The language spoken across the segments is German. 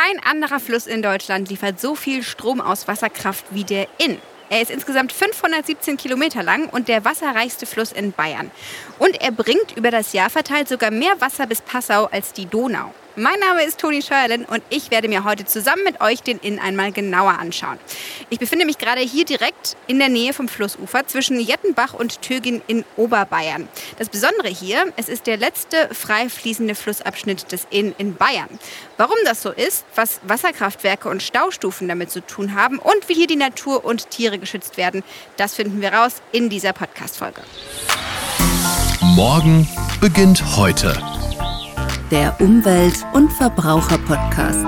Kein anderer Fluss in Deutschland liefert so viel Strom aus Wasserkraft wie der Inn. Er ist insgesamt 517 Kilometer lang und der wasserreichste Fluss in Bayern. Und er bringt über das Jahr verteilt sogar mehr Wasser bis Passau als die Donau. Mein Name ist Toni Scheuerlen und ich werde mir heute zusammen mit euch den Inn einmal genauer anschauen. Ich befinde mich gerade hier direkt in der Nähe vom Flussufer zwischen Jettenbach und Tögin in Oberbayern. Das Besondere hier, es ist der letzte frei fließende Flussabschnitt des Inn in Bayern. Warum das so ist, was Wasserkraftwerke und Staustufen damit zu tun haben und wie hier die Natur und Tiere geschützt werden, das finden wir raus in dieser Podcast-Folge. Morgen beginnt heute der Umwelt- und Verbraucher-Podcast.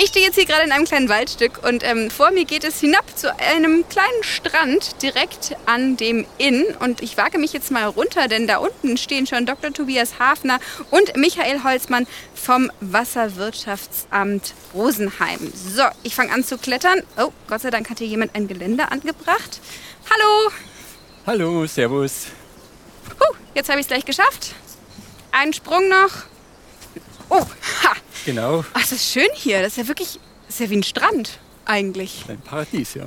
Ich stehe jetzt hier gerade in einem kleinen Waldstück und ähm, vor mir geht es hinab zu einem kleinen Strand direkt an dem Inn. Und ich wage mich jetzt mal runter, denn da unten stehen schon Dr. Tobias Hafner und Michael Holzmann vom Wasserwirtschaftsamt Rosenheim. So, ich fange an zu klettern. Oh, Gott sei Dank hat hier jemand ein Geländer angebracht. Hallo! Hallo, Servus. Puh, jetzt habe ich es gleich geschafft. Einen Sprung noch. Oh, ha. Genau. Ach, das ist schön hier. Das ist ja wirklich, das ist ja wie ein Strand eigentlich. Ein Paradies, ja.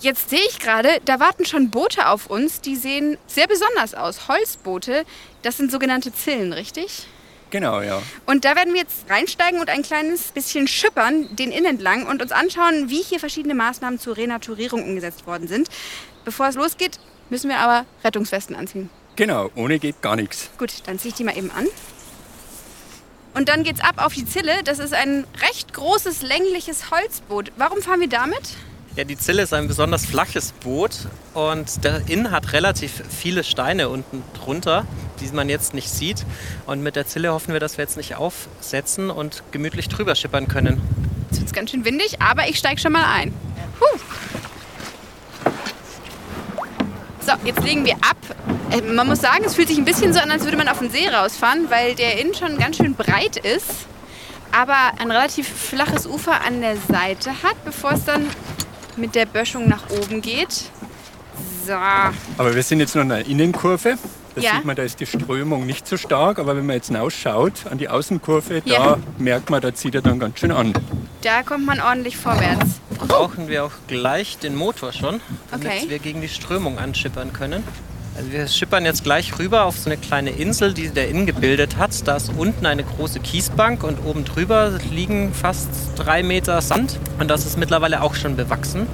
Jetzt sehe ich gerade, da warten schon Boote auf uns. Die sehen sehr besonders aus. Holzboote. Das sind sogenannte Zillen, richtig? Genau, ja. Und da werden wir jetzt reinsteigen und ein kleines bisschen schippern, den Inn entlang und uns anschauen, wie hier verschiedene Maßnahmen zur Renaturierung umgesetzt worden sind. Bevor es losgeht, müssen wir aber Rettungswesten anziehen. Genau, ohne geht gar nichts. Gut, dann ziehe ich die mal eben an. Und dann geht's ab auf die Zille. Das ist ein recht großes, längliches Holzboot. Warum fahren wir damit? Ja, die Zille ist ein besonders flaches Boot und der Inn hat relativ viele Steine unten drunter, die man jetzt nicht sieht. Und mit der Zille hoffen wir, dass wir jetzt nicht aufsetzen und gemütlich drüber schippern können. Jetzt wird ganz schön windig, aber ich steige schon mal ein. Huh. So, jetzt legen wir ab. Äh, man muss sagen, es fühlt sich ein bisschen so an, als würde man auf den See rausfahren, weil der Inn schon ganz schön breit ist, aber ein relativ flaches Ufer an der Seite hat, bevor es dann mit der Böschung nach oben geht. So. Aber wir sind jetzt noch in der Innenkurve. Da Ja. sieht man, da ist die Strömung nicht so stark. Aber wenn man jetzt hinausschaut an die Außenkurve, Ja. da merkt man, da zieht er dann ganz schön an. Da kommt man ordentlich vorwärts. Brauchen wir auch gleich den Motor schon, damit Okay. wir gegen die Strömung anschippern können. Also wir schippern jetzt gleich rüber auf so eine kleine Insel, die der Inn gebildet hat. Da ist unten eine große Kiesbank und oben drüber liegen fast drei Meter Sand. Und das ist mittlerweile auch schon bewachsen.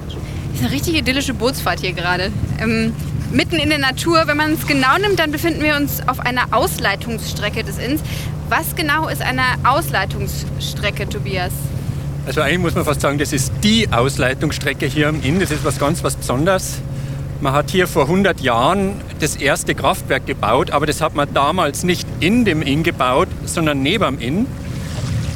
Das ist eine richtig idyllische Bootsfahrt hier gerade. Ähm, mitten in der Natur. Wenn man es genau nimmt, dann befinden wir uns auf einer Ausleitungsstrecke des Inns. Was genau ist eine Ausleitungsstrecke, Tobias? Also eigentlich muss man fast sagen, das ist die Ausleitungsstrecke hier am Inn. Das ist was ganz was Besonderes. Man hat hier vor 100 Jahren das erste Kraftwerk gebaut, aber das hat man damals nicht in dem Inn gebaut, sondern neben dem Inn.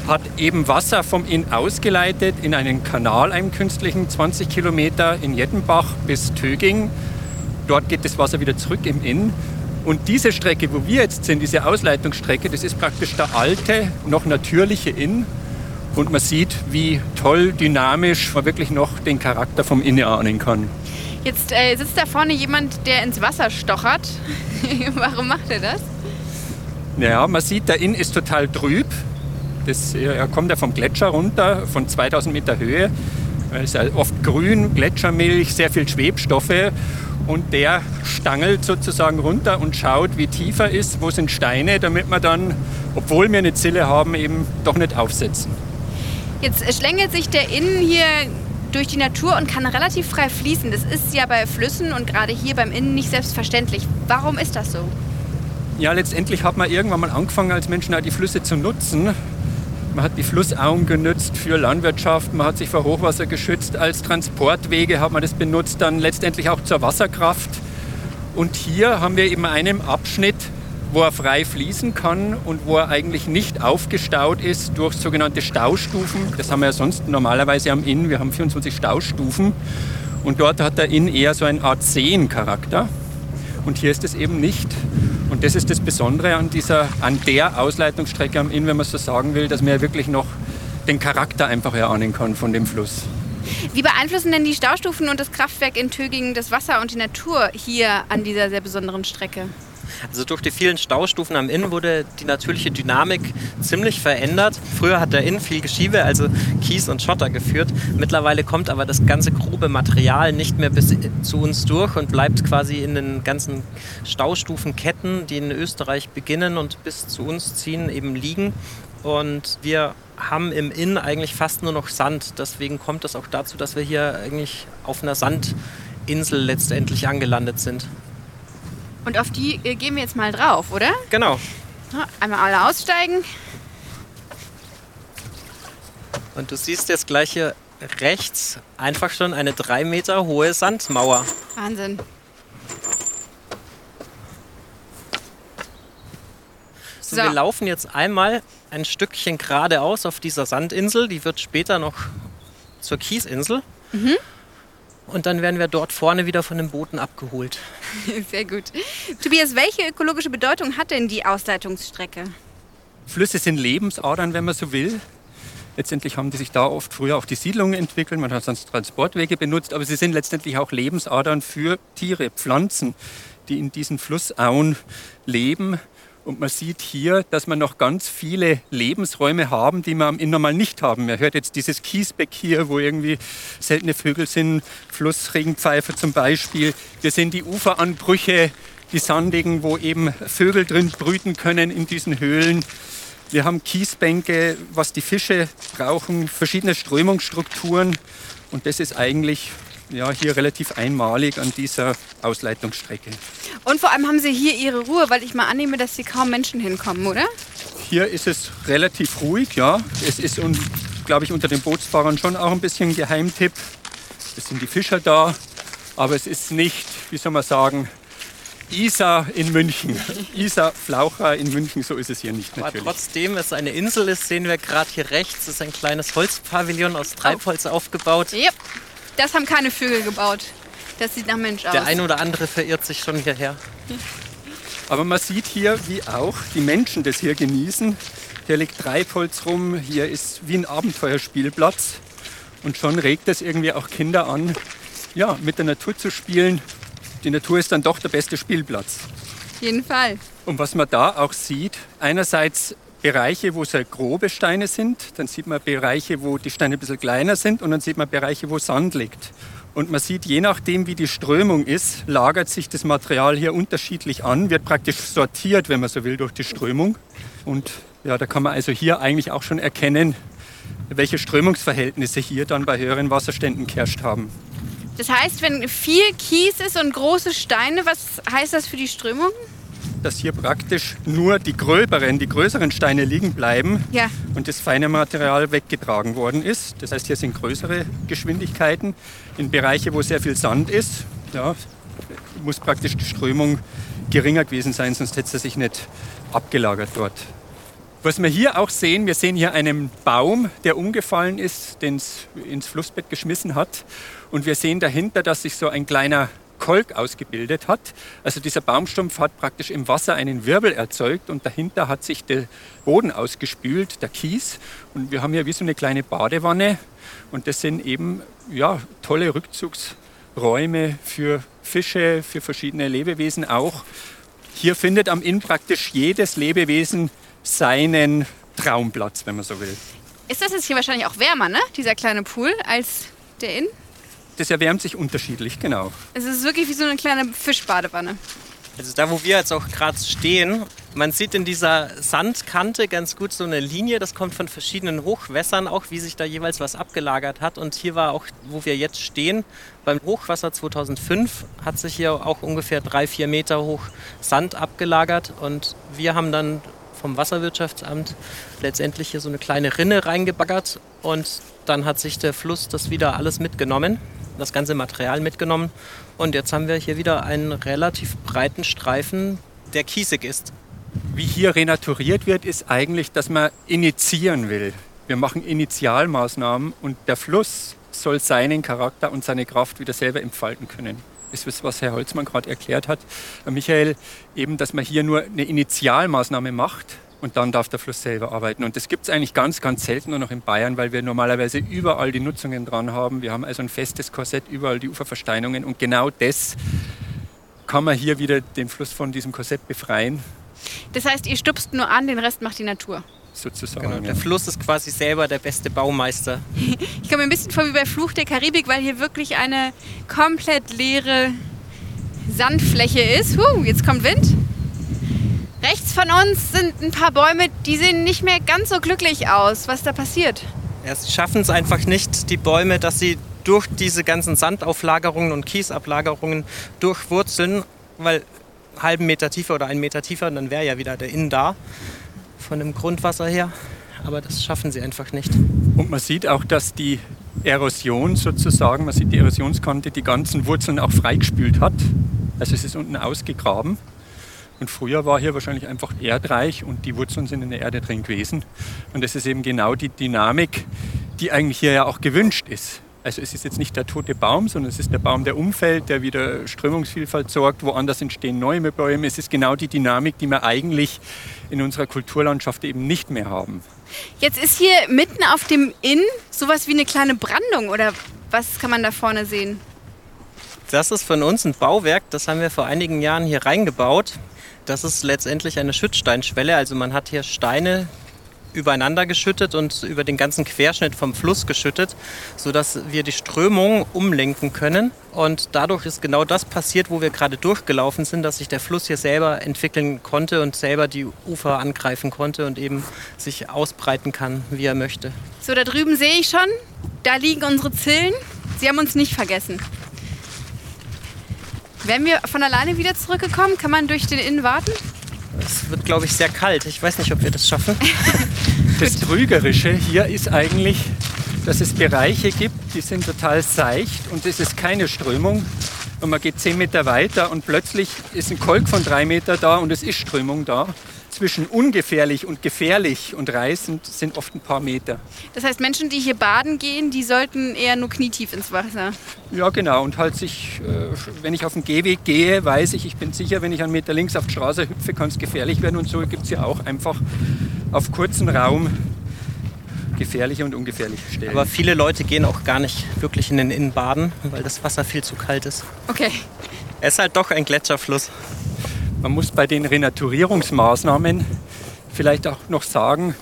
Hat eben Wasser vom Inn ausgeleitet in einen Kanal, einen künstlichen, 20 Kilometer in Jettenbach bis Töging. Dort geht das Wasser wieder zurück im Inn. Und diese Strecke, wo wir jetzt sind, diese Ausleitungsstrecke, das ist praktisch der alte, noch natürliche Inn. Und man sieht, wie toll, dynamisch man wirklich noch den Charakter vom Inn erahnen kann. Jetzt äh, sitzt da vorne jemand, der ins Wasser stochert. Warum macht er das? Ja, man sieht, der Inn ist total trüb. Das, er kommt ja vom Gletscher runter, von 2000 Meter Höhe. Es ist ja oft grün, Gletschermilch, sehr viel Schwebstoffe. Und der stangelt sozusagen runter und schaut, wie tief er ist, wo sind Steine, damit wir dann, obwohl wir eine Zille haben, eben doch nicht aufsetzen. Jetzt schlängelt sich der Inn hier durch die Natur und kann relativ frei fließen. Das ist ja bei Flüssen und gerade hier beim Inn nicht selbstverständlich. Warum ist das so? Ja, letztendlich hat man irgendwann mal angefangen, als Menschen auch die Flüsse zu nutzen. Man hat die Flussauen genutzt für Landwirtschaft, man hat sich vor Hochwasser geschützt, als Transportwege hat man das benutzt, dann letztendlich auch zur Wasserkraft. Und hier haben wir eben einen Abschnitt, wo er frei fließen kann und wo er eigentlich nicht aufgestaut ist durch sogenannte Staustufen. Das haben wir ja sonst normalerweise am Inn. Wir haben 24 Staustufen und dort hat der Inn eher so eine Art Seencharakter. Und hier ist es eben nicht. Und das ist das Besondere an, dieser, an der Ausleitungsstrecke am Inn, wenn man so sagen will, dass man ja wirklich noch den Charakter einfach erahnen kann von dem Fluss. Wie beeinflussen denn die Staustufen und das Kraftwerk in Tögingen das Wasser und die Natur hier an dieser sehr besonderen Strecke? Also durch die vielen Staustufen am Inn wurde die natürliche Dynamik ziemlich verändert. Früher hat der Inn viel Geschiebe, also Kies und Schotter geführt. Mittlerweile kommt aber das ganze grobe Material nicht mehr bis zu uns durch und bleibt quasi in den ganzen Staustufenketten, die in Österreich beginnen und bis zu uns ziehen, eben liegen. Und wir haben im Inn eigentlich fast nur noch Sand. Deswegen kommt es auch dazu, dass wir hier eigentlich auf einer Sandinsel letztendlich angelandet sind. Und auf die äh, gehen wir jetzt mal drauf, oder? Genau. Einmal alle aussteigen. Und du siehst jetzt gleich hier rechts einfach schon eine drei Meter hohe Sandmauer. Wahnsinn. So, So. Wir laufen jetzt einmal ein Stückchen geradeaus auf dieser Sandinsel. Die wird später noch zur Kiesinsel. Und dann werden wir dort vorne wieder von den Booten abgeholt. Sehr gut. Tobias, welche ökologische Bedeutung hat denn die Ausleitungsstrecke? Flüsse sind Lebensadern, wenn man so will. Letztendlich haben die sich da oft früher auch die Siedlungen entwickelt. Man hat sonst Transportwege benutzt, aber sie sind letztendlich auch Lebensadern für Tiere, Pflanzen, die in diesen Flussauen leben. Und man sieht hier, dass wir noch ganz viele Lebensräume haben, die wir am Inn normal nicht haben. Man hört jetzt dieses Kiesbeck hier, wo irgendwie seltene Vögel sind, Flussregenpfeife zum Beispiel. Wir sehen die Uferanbrüche, die sandigen, wo eben Vögel drin brüten können in diesen Höhlen. Wir haben Kiesbänke, was die Fische brauchen, verschiedene Strömungsstrukturen. Und das ist eigentlich ja, hier relativ einmalig an dieser Ausleitungsstrecke. Und vor allem haben Sie hier Ihre Ruhe, weil ich mal annehme, dass hier kaum Menschen hinkommen, oder? Hier ist es relativ ruhig, ja. Es ist, glaube ich, unter den Bootsfahrern schon auch ein bisschen ein Geheimtipp. Es sind die Fischer da, aber es ist nicht, wie soll man sagen, Isar in München. Isar Flaucher in München, so ist es hier nicht Aber natürlich. trotzdem es eine Insel ist, sehen wir gerade hier rechts, ist ein kleines Holzpavillon aus Treibholz aufgebaut. Yep. Das haben keine Vögel gebaut. Das sieht nach Mensch aus. Der ein oder andere verirrt sich schon hierher. Aber man sieht hier, wie auch die Menschen das hier genießen. Hier liegt Treibholz rum, hier ist wie ein Abenteuerspielplatz. Und schon regt es irgendwie auch Kinder an, ja, mit der Natur zu spielen. Die Natur ist dann doch der beste Spielplatz. Auf jeden Fall. Und was man da auch sieht, einerseits Bereiche, wo sehr grobe Steine sind, dann sieht man Bereiche, wo die Steine ein bisschen kleiner sind und dann sieht man Bereiche, wo Sand liegt. Und man sieht, je nachdem, wie die Strömung ist, lagert sich das Material hier unterschiedlich an, wird praktisch sortiert, wenn man so will, durch die Strömung. Und ja, da kann man also hier eigentlich auch schon erkennen, welche Strömungsverhältnisse hier dann bei höheren Wasserständen geherrscht haben. Das heißt, wenn viel Kies ist und große Steine, was heißt das für die Strömung? Dass hier praktisch nur die gröberen, die größeren Steine liegen bleiben Ja. und das feine Material weggetragen worden ist. Das heißt, hier sind größere Geschwindigkeiten. In Bereiche, wo sehr viel Sand ist, ja, muss praktisch die Strömung geringer gewesen sein, sonst hätte es sich nicht abgelagert dort. Was wir hier auch sehen, wir sehen hier einen Baum, der umgefallen ist, den es ins Flussbett geschmissen hat. Und wir sehen dahinter, dass sich so ein kleiner Kolk ausgebildet hat. Also dieser Baumstumpf hat praktisch im Wasser einen Wirbel erzeugt und dahinter hat sich der Boden ausgespült, der Kies. Und wir haben hier wie so eine kleine Badewanne und das sind eben ja, tolle Rückzugsräume für Fische, für verschiedene Lebewesen auch. Hier findet am Inn praktisch jedes Lebewesen seinen Traumplatz, wenn man so will. Ist das jetzt hier wahrscheinlich auch wärmer, ne? Dieser kleine Pool als der Inn? Das erwärmt sich unterschiedlich, genau. Es ist wirklich wie so eine kleine Fischbadewanne. Also da, wo wir jetzt auch gerade stehen, man sieht in dieser Sandkante ganz gut so eine Linie. Das kommt von verschiedenen Hochwässern auch, wie sich da jeweils was abgelagert hat. Und hier war auch, wo wir jetzt stehen, beim Hochwasser 2005 hat sich hier auch ungefähr drei, vier Meter hoch Sand abgelagert. Und wir haben dann vom Wasserwirtschaftsamt letztendlich hier so eine kleine Rinne reingebaggert. Und dann hat sich der Fluss das wieder alles mitgenommen, das ganze Material mitgenommen. Und jetzt haben wir hier wieder einen relativ breiten Streifen, der kiesig ist. Wie hier renaturiert wird, ist eigentlich, dass man initiieren will. Wir machen Initialmaßnahmen und der Fluss soll seinen Charakter und seine Kraft wieder selber entfalten können. Das ist, was Herr Holzmann gerade erklärt hat. Herr Michael, eben, dass man hier nur eine Initialmaßnahme macht und dann darf der Fluss selber arbeiten. Und das gibt es eigentlich ganz, ganz selten nur noch in Bayern, weil wir normalerweise überall die Nutzungen dran haben. Wir haben also ein festes Korsett, überall die Uferversteinungen und genau das kann man hier wieder den Fluss von diesem Korsett befreien, Das heißt, ihr stupst nur an, den Rest macht die Natur. sozusagen. Genau, ja. der Fluss ist quasi selber der beste Baumeister. Ich komme mir ein bisschen vor wie bei Fluch der Karibik, weil hier wirklich eine komplett leere Sandfläche ist. Huh, jetzt kommt Wind. Rechts von uns sind ein paar Bäume, die sehen nicht mehr ganz so glücklich aus. Was da passiert? Ja, sie schaffen es einfach nicht, die Bäume, dass sie durch diese ganzen Sandauflagerungen und Kiesablagerungen durchwurzeln, weil einen halben Meter tiefer oder einen Meter tiefer, dann wäre ja wieder der Inn da, von dem Grundwasser her. Aber das schaffen sie einfach nicht. Und man sieht auch, dass die Erosion sozusagen, man sieht die Erosionskante, die ganzen Wurzeln auch freigespült hat. Also es ist unten ausgegraben. Und früher war hier wahrscheinlich einfach erdreich und die Wurzeln sind in der Erde drin gewesen. Und das ist eben genau die Dynamik, die eigentlich hier ja auch gewünscht ist. Also es ist jetzt nicht der tote Baum, sondern es ist der Baum, der umfällt, der wieder Strömungsvielfalt sorgt. Woanders entstehen neue Bäume. Es ist genau die Dynamik, die wir eigentlich in unserer Kulturlandschaft eben nicht mehr haben. Jetzt ist hier mitten auf dem Inn sowas wie eine kleine Brandung oder was kann man da vorne sehen? Das ist von uns ein Bauwerk, das haben wir vor einigen Jahren hier reingebaut. Das ist letztendlich eine Schüttsteinschwelle, also man hat hier Steine übereinander geschüttet und über den ganzen Querschnitt vom Fluss geschüttet, sodass wir die Strömung umlenken können. Und dadurch ist genau das passiert, wo wir gerade durchgelaufen sind, dass sich der Fluss hier selber entwickeln konnte und selber die Ufer angreifen konnte und eben sich ausbreiten kann, wie er möchte. So, da drüben sehe ich schon, da liegen unsere Zillen. Sie haben uns nicht vergessen. Wären wir von alleine wieder zurückgekommen? Kann man durch den Inn warten? Es wird, glaube ich, sehr kalt. Ich weiß nicht, ob wir das schaffen. Das Trügerische hier ist eigentlich, dass es Bereiche gibt, die sind total seicht und es ist keine Strömung. Und man geht zehn Meter weiter und plötzlich ist ein Kolk von drei Meter da und es ist Strömung da. Zwischen ungefährlich und gefährlich und reißend sind oft ein paar Meter. Das heißt, Menschen, die hier baden gehen, die sollten eher nur knietief ins Wasser. Ja, genau. Und halt sich, äh, wenn ich auf den Gehweg gehe, weiß ich, ich bin sicher, wenn ich einen Meter links auf die Straße hüpfe, kann es gefährlich werden. Und so gibt es ja auch einfach auf kurzen Raum gefährliche und ungefährliche Stellen. Aber viele Leute gehen auch gar nicht wirklich in den Inn baden, weil das Wasser viel zu kalt ist. Okay. Er ist halt doch ein Gletscherfluss. Man muss bei den Renaturierungsmaßnahmen vielleicht auch noch sagen,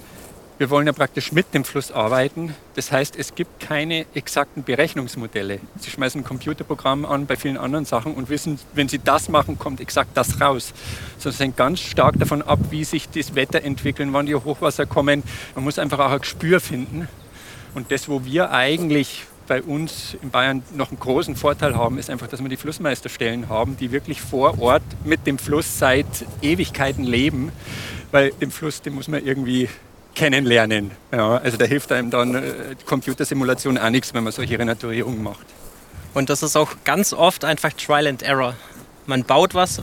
wir wollen ja praktisch mit dem Fluss arbeiten. Das heißt, es gibt keine exakten Berechnungsmodelle. Sie schmeißen ein Computerprogramm an bei vielen anderen Sachen und wissen, wenn Sie das machen, kommt exakt das raus. Sondern es hängt ganz stark davon ab, wie sich das Wetter entwickelt, wann die Hochwasser kommen. Man muss einfach auch ein Gespür finden. Und das, wo wir eigentlich bei uns in Bayern noch einen großen Vorteil haben, ist einfach, dass wir die Flussmeisterstellen haben, die wirklich vor Ort mit dem Fluss seit Ewigkeiten leben. Weil den Fluss, den muss man irgendwie kennenlernen. Ja, also da hilft einem dann äh, Computersimulation auch nichts, wenn man solche Renaturierungen macht. Und das ist auch ganz oft einfach Trial and Error. Man baut was,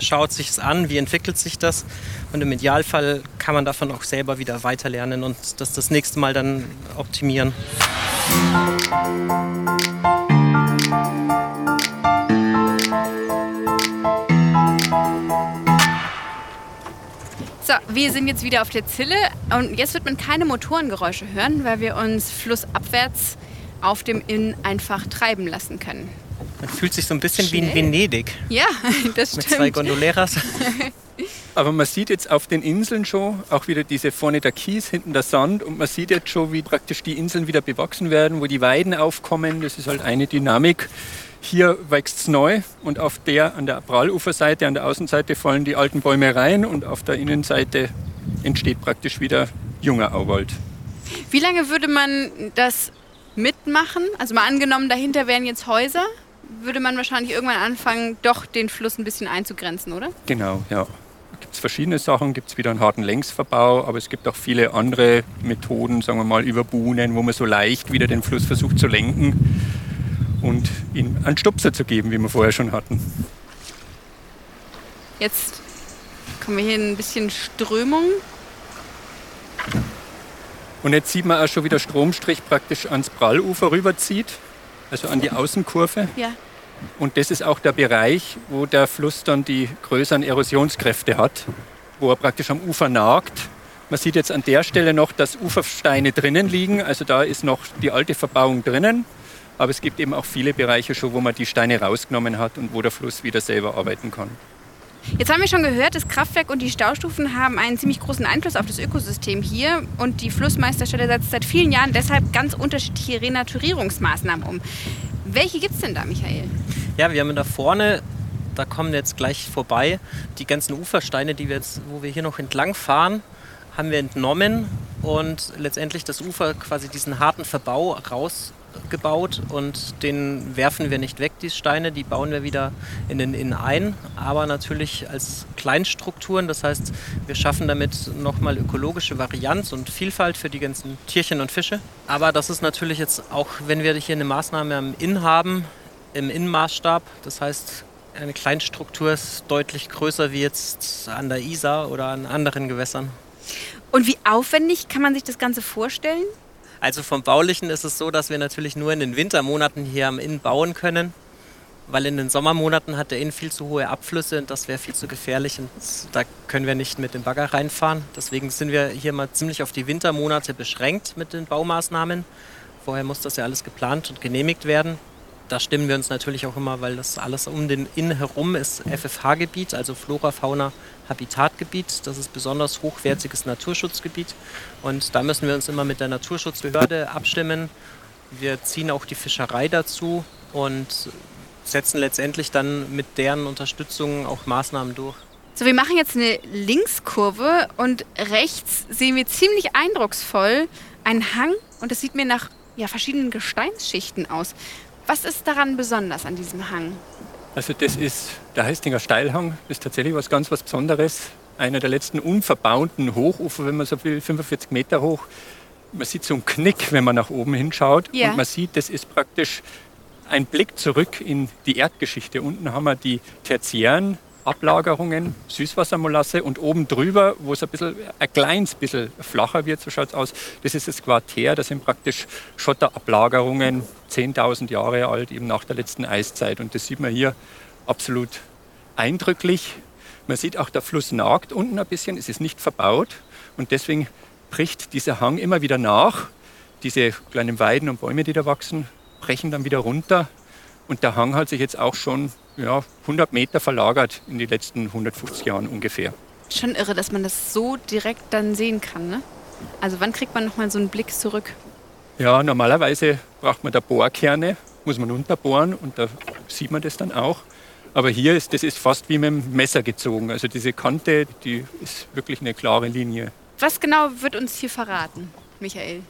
schaut sich es an, wie entwickelt sich das und im Idealfall kann man davon auch selber wieder weiterlernen und das das nächste Mal dann optimieren. So, wir sind jetzt wieder auf der Zille und jetzt wird man keine Motorengeräusche hören, weil wir uns flussabwärts auf dem Inn einfach treiben lassen können. Man fühlt sich so ein bisschen wie in Schnell. Venedig Ja, das mit zwei stimmt. Gondoleras. Aber man sieht jetzt auf den Inseln schon auch wieder diese vorne der Kies, hinten der Sand und man sieht jetzt schon, wie praktisch die Inseln wieder bewachsen werden, wo die Weiden aufkommen. Das ist halt eine Dynamik. Hier wächst es neu und auf der, an der Pralluferseite, an der Außenseite fallen die alten Bäume rein und auf der Innenseite entsteht praktisch wieder junger Auwald. Wie lange würde man das mitmachen? Also mal angenommen, dahinter wären jetzt Häuser, würde man wahrscheinlich irgendwann anfangen, doch den Fluss ein bisschen einzugrenzen, oder? Genau, ja. Da gibt es verschiedene Sachen, gibt es wieder einen harten Längsverbau, aber es gibt auch viele andere Methoden, sagen wir mal über Buhnen, wo man so leicht wieder den Fluss versucht zu lenken und ihm einen Stupser zu geben, wie wir vorher schon hatten. Jetzt kommen wir hier in ein bisschen Strömung. Und jetzt sieht man auch schon, wie der Stromstrich praktisch ans Prallufer rüberzieht, also an die Außenkurve. Ja. Und das ist auch der Bereich, wo der Fluss dann die größeren Erosionskräfte hat, wo er praktisch am Ufer nagt. Man sieht jetzt an der Stelle noch, dass Ufersteine drinnen liegen, also da ist noch die alte Verbauung drinnen. Aber es gibt eben auch viele Bereiche schon, wo man die Steine rausgenommen hat und wo der Fluss wieder selber arbeiten kann. Jetzt haben wir schon gehört, das Kraftwerk und die Staustufen haben einen ziemlich großen Einfluss auf das Ökosystem hier. Und die Flussmeisterstelle setzt seit vielen Jahren deshalb ganz unterschiedliche Renaturierungsmaßnahmen um. Welche gibt es denn da, Michael? Ja, wir haben da vorne, da kommen jetzt gleich vorbei, die ganzen Ufersteine, die wir jetzt, wo wir hier noch entlang fahren, haben wir entnommen und letztendlich das Ufer quasi diesen harten Verbau rausgebaut und den werfen wir nicht weg, die Steine, die bauen wir wieder in den Inn ein, aber natürlich als Kleinstrukturen, das heißt, wir schaffen damit nochmal ökologische Varianz und Vielfalt für die ganzen Tierchen und Fische. Aber das ist natürlich jetzt auch, wenn wir hier eine Maßnahme am Inn haben, im Innenmaßstab, das heißt, eine Kleinstruktur ist deutlich größer wie jetzt an der Isar oder an anderen Gewässern. Und wie aufwendig kann man sich das Ganze vorstellen? Also vom Baulichen ist es so, dass wir natürlich nur in den Wintermonaten hier am Inn bauen können, weil in den Sommermonaten hat der Inn viel zu hohe Abflüsse und das wäre viel zu gefährlich und da können wir nicht mit dem Bagger reinfahren. Deswegen sind wir hier mal ziemlich auf die Wintermonate beschränkt mit den Baumaßnahmen. Vorher muss das ja alles geplant und genehmigt werden da stimmen wir uns natürlich auch immer, weil das alles um den Inn herum ist FFH-Gebiet, also Flora, Fauna, Habitatgebiet. Das ist besonders hochwertiges Naturschutzgebiet. Und da müssen wir uns immer mit der Naturschutzbehörde abstimmen. Wir ziehen auch die Fischerei dazu und setzen letztendlich dann mit deren Unterstützung auch Maßnahmen durch. So, wir machen jetzt eine Linkskurve und rechts sehen wir ziemlich eindrucksvoll einen Hang und das sieht mir nach ja, verschiedenen Gesteinsschichten aus. Was ist daran besonders an diesem Hang? Also das ist der Heistinger Steilhang. Das ist tatsächlich was ganz was Besonderes. Einer der letzten unverbauten Hochufer, wenn man so will, 45 Meter hoch. Man sieht so einen Knick, wenn man nach oben hinschaut. Ja. Und man sieht, das ist praktisch ein Blick zurück in die Erdgeschichte. Unten haben wir die tertiären Ablagerungen, Süßwassermolasse und oben drüber, wo es ein, bisschen, ein kleines bisschen flacher wird, so schaut es aus, das ist das Quartär, das sind praktisch Schotterablagerungen, 10.000 Jahre alt, eben nach der letzten Eiszeit. Und das sieht man hier absolut eindrücklich. Man sieht auch, der Fluss nagt unten ein bisschen, es ist nicht verbaut und deswegen bricht dieser Hang immer wieder nach. Diese kleinen Weiden und Bäume, die da wachsen, brechen dann wieder runter und der Hang hat sich jetzt auch schon ja, 100 Meter verlagert in den letzten 150 Jahren ungefähr. Schon irre, dass man das so direkt dann sehen kann. Ne? Also wann kriegt man nochmal so einen Blick zurück? Ja, normalerweise braucht man da Bohrkerne, muss man unterbohren und da sieht man das dann auch. Aber hier ist das ist fast wie mit dem Messer gezogen. Also diese Kante, die ist wirklich eine klare Linie. Was genau wird uns hier verraten, Michael?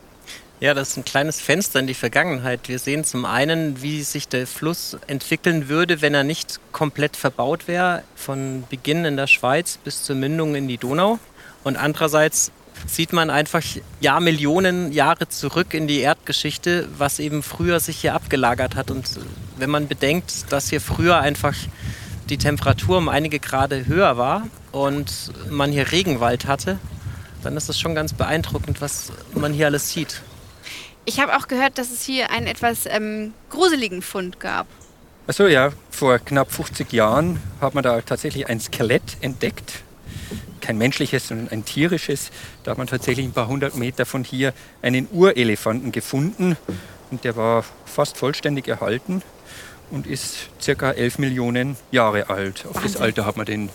Ja, das ist ein kleines Fenster in die Vergangenheit. Wir sehen zum einen, wie sich der Fluss entwickeln würde, wenn er nicht komplett verbaut wäre, von Beginn in der Schweiz bis zur Mündung in die Donau. Und andererseits sieht man einfach ja Millionen Jahre zurück in die Erdgeschichte, was eben früher sich hier abgelagert hat. Und wenn man bedenkt, dass hier früher einfach die Temperatur um einige Grade höher war und man hier Regenwald hatte, dann ist es schon ganz beeindruckend, was man hier alles sieht. Ich habe auch gehört, dass es hier einen etwas ähm, gruseligen Fund gab. Achso, ja, vor knapp 50 Jahren hat man da tatsächlich ein Skelett entdeckt. Kein menschliches, sondern ein tierisches. Da hat man tatsächlich ein paar hundert Meter von hier einen Urelefanten gefunden. Und der war fast vollständig erhalten und ist circa 11 Millionen Jahre alt. Auf Wahnsinn. das Alter hat man den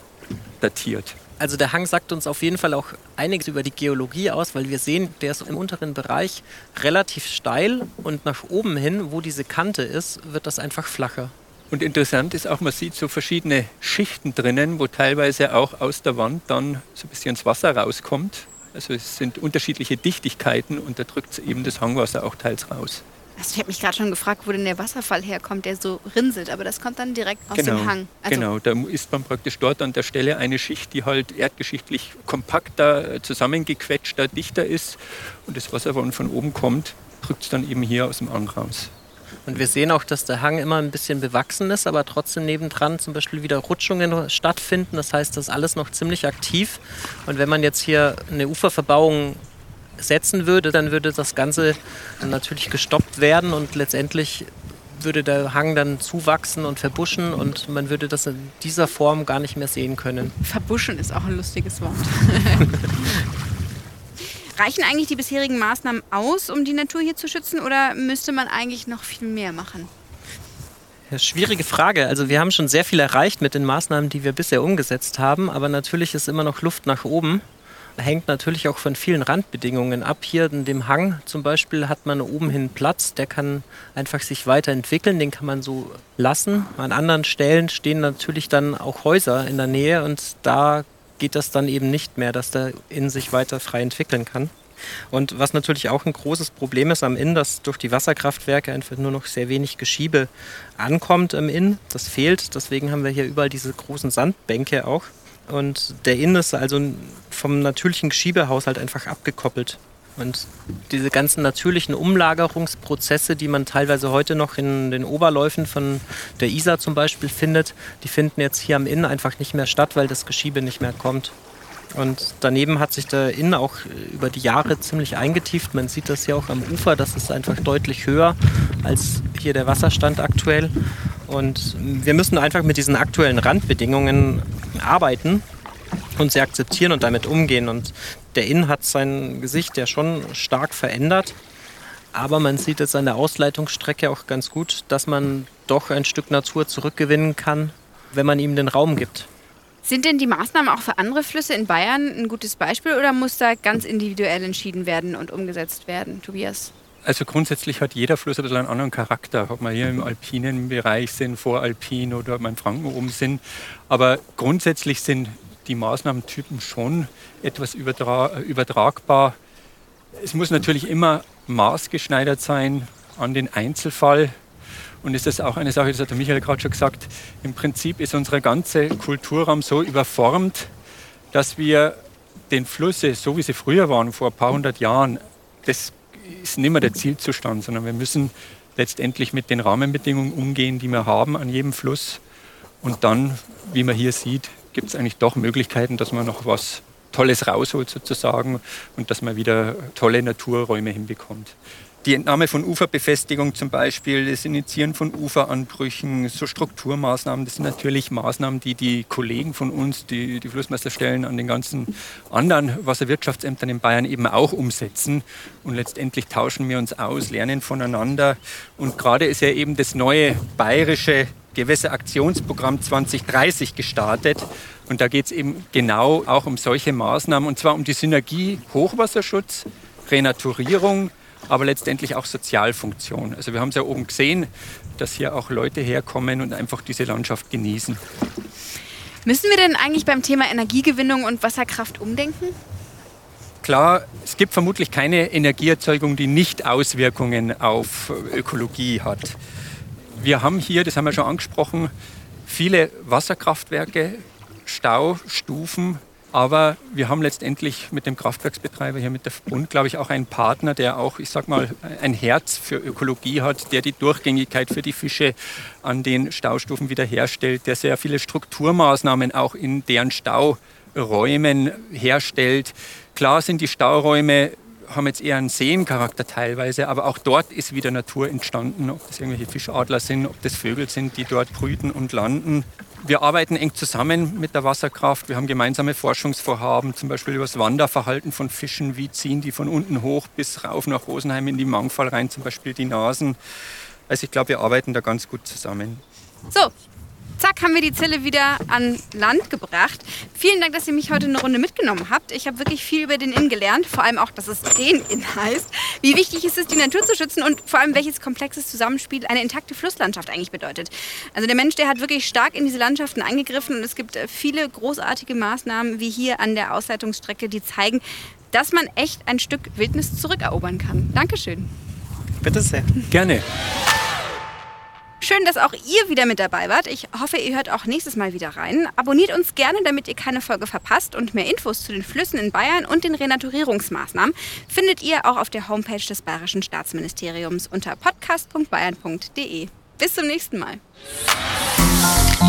datiert. Also der Hang sagt uns auf jeden Fall auch einiges über die Geologie aus, weil wir sehen, der ist im unteren Bereich relativ steil und nach oben hin, wo diese Kante ist, wird das einfach flacher. Und interessant ist auch, man sieht so verschiedene Schichten drinnen, wo teilweise auch aus der Wand dann so ein bisschen das Wasser rauskommt. Also es sind unterschiedliche Dichtigkeiten und da drückt eben das Hangwasser auch teils raus. Also ich habe mich gerade schon gefragt, wo denn der Wasserfall herkommt, der so rinselt, aber das kommt dann direkt aus genau, dem Hang. Also genau, da ist man praktisch dort an der Stelle eine Schicht, die halt erdgeschichtlich kompakter, zusammengequetschter, dichter ist und das Wasser, was von oben kommt, drückt es dann eben hier aus dem Hang raus. Und wir sehen auch, dass der Hang immer ein bisschen bewachsen ist, aber trotzdem nebendran zum Beispiel wieder Rutschungen stattfinden. Das heißt, das ist alles noch ziemlich aktiv. Und wenn man jetzt hier eine Uferverbauung setzen würde, dann würde das Ganze natürlich gestoppt werden und letztendlich würde der Hang dann zuwachsen und verbuschen und man würde das in dieser Form gar nicht mehr sehen können. Verbuschen ist auch ein lustiges Wort. Reichen eigentlich die bisherigen Maßnahmen aus, um die Natur hier zu schützen oder müsste man eigentlich noch viel mehr machen? Schwierige Frage. Also wir haben schon sehr viel erreicht mit den Maßnahmen, die wir bisher umgesetzt haben, aber natürlich ist immer noch Luft nach oben. Hängt natürlich auch von vielen Randbedingungen ab. Hier in dem Hang zum Beispiel hat man oben hin Platz, der kann einfach sich weiterentwickeln, den kann man so lassen. An anderen Stellen stehen natürlich dann auch Häuser in der Nähe und da geht das dann eben nicht mehr, dass der Inn sich weiter frei entwickeln kann. Und was natürlich auch ein großes Problem ist am Inn, dass durch die Wasserkraftwerke einfach nur noch sehr wenig Geschiebe ankommt im Inn. Das fehlt. Deswegen haben wir hier überall diese großen Sandbänke auch. Und der Inn ist also vom natürlichen Geschiebehaushalt einfach abgekoppelt. Und diese ganzen natürlichen Umlagerungsprozesse, die man teilweise heute noch in den Oberläufen von der Isar zum Beispiel findet, die finden jetzt hier am Inn einfach nicht mehr statt, weil das Geschiebe nicht mehr kommt. Und daneben hat sich der Inn auch über die Jahre ziemlich eingetieft. Man sieht das hier auch am Ufer, das ist einfach deutlich höher als hier der Wasserstand aktuell. Und wir müssen einfach mit diesen aktuellen Randbedingungen arbeiten und sie akzeptieren und damit umgehen. Und der Inn hat sein Gesicht ja schon stark verändert. Aber man sieht jetzt an der Ausleitungsstrecke auch ganz gut, dass man doch ein Stück Natur zurückgewinnen kann, wenn man ihm den Raum gibt. Sind denn die Maßnahmen auch für andere Flüsse in Bayern ein gutes Beispiel oder muss da ganz individuell entschieden werden und umgesetzt werden, Tobias? Also grundsätzlich hat jeder Fluss ein bisschen einen anderen Charakter. Ob wir hier im alpinen Bereich sind, voralpin oder im Franken oben sind. Aber grundsätzlich sind die Maßnahmentypen schon etwas übertra übertragbar. Es muss natürlich immer maßgeschneidert sein an den Einzelfall. Und ist das auch eine Sache, das hat der Michael gerade schon gesagt, im Prinzip ist unser ganzer Kulturraum so überformt, dass wir den Flüsse, so wie sie früher waren, vor ein paar hundert Jahren, das ist nicht mehr der Zielzustand, sondern wir müssen letztendlich mit den Rahmenbedingungen umgehen, die wir haben an jedem Fluss. Und dann, wie man hier sieht, gibt es eigentlich doch Möglichkeiten, dass man noch was Tolles rausholt sozusagen und dass man wieder tolle Naturräume hinbekommt die Entnahme von Uferbefestigung zum Beispiel, das Initiieren von Uferanbrüchen, so Strukturmaßnahmen, das sind natürlich Maßnahmen, die die Kollegen von uns, die, die Flussmeisterstellen an den ganzen anderen Wasserwirtschaftsämtern in Bayern eben auch umsetzen. Und letztendlich tauschen wir uns aus, lernen voneinander. Und gerade ist ja eben das neue bayerische Gewässeraktionsprogramm 2030 gestartet. Und da geht es eben genau auch um solche Maßnahmen, und zwar um die Synergie Hochwasserschutz, Renaturierung, aber letztendlich auch Sozialfunktion. Also wir haben es ja oben gesehen, dass hier auch Leute herkommen und einfach diese Landschaft genießen. Müssen wir denn eigentlich beim Thema Energiegewinnung und Wasserkraft umdenken? Klar, es gibt vermutlich keine Energieerzeugung, die nicht Auswirkungen auf Ökologie hat. Wir haben hier, das haben wir schon angesprochen, viele Wasserkraftwerke, Staustufen, aber wir haben letztendlich mit dem Kraftwerksbetreiber hier mit der Bund, glaube ich, auch einen Partner, der auch, ich sag mal, ein Herz für Ökologie hat, der die Durchgängigkeit für die Fische an den Staustufen wiederherstellt, der sehr viele Strukturmaßnahmen auch in deren Stauräumen herstellt. Klar sind die Stauräume haben jetzt eher einen Seencharakter teilweise, aber auch dort ist wieder Natur entstanden, ob das irgendwelche Fischadler sind, ob das Vögel sind, die dort brüten und landen. Wir arbeiten eng zusammen mit der Wasserkraft. Wir haben gemeinsame Forschungsvorhaben, zum Beispiel über das Wanderverhalten von Fischen. Wie ziehen die von unten hoch bis rauf nach Rosenheim in die Mangfall rein, zum Beispiel die Nasen. Also ich glaube, wir arbeiten da ganz gut zusammen. So, zack, haben wir die Zille wieder an Land gebracht. Vielen Dank, dass ihr mich heute eine Runde mitgenommen habt. Ich habe wirklich viel über den Inn gelernt, vor allem auch, dass es den Inn heißt. Wie wichtig ist es, die Natur zu schützen und vor allem, welches komplexes Zusammenspiel eine intakte Flusslandschaft eigentlich bedeutet. Also der Mensch, der hat wirklich stark in diese Landschaften eingegriffen und es gibt äh, viele großartige Maßnahmen, wie hier an der Ausleitungsstrecke, die zeigen, dass man echt ein Stück Wildnis zurückerobern kann. Dankeschön. Bitte sehr. Gerne. Schön, dass auch ihr wieder mit dabei wart. Ich hoffe, ihr hört auch nächstes Mal wieder rein. Abonniert uns gerne, damit ihr keine Folge verpasst. Und mehr Infos zu den Flüssen in Bayern und den Renaturierungsmaßnahmen findet ihr auch auf der Homepage des Bayerischen Staatsministeriums unter podcast.bayern.de. Bis zum nächsten Mal.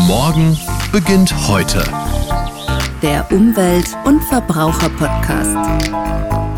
Morgen beginnt heute. Der Umwelt- und Verbraucher-Podcast.